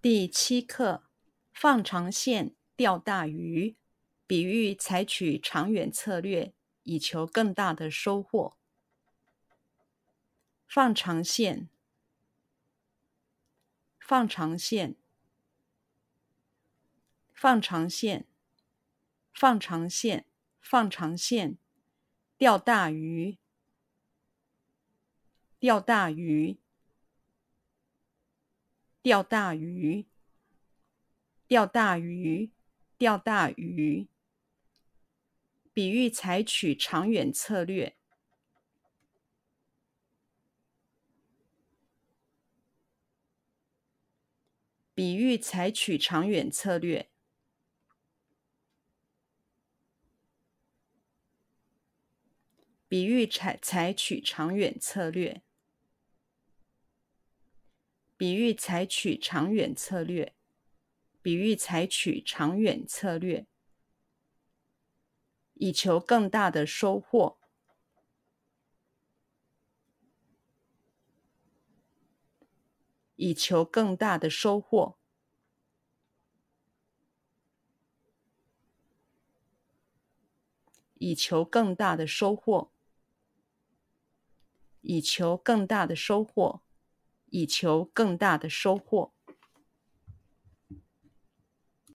第七课：放长线钓大鱼，比喻采取长远策略，以求更大的收获。放长线，放长线，放长线，放长线，放长线，钓大鱼，钓大鱼。钓大鱼，钓大鱼，钓大鱼，比喻采取长远策略，比喻采取长远策略，比喻采采取长远策略。比喻采取长远策略，比喻采取长远策略，以求更大的收获，以求更大的收获，以求更大的收获，以求更大的收获。以求更大的收获。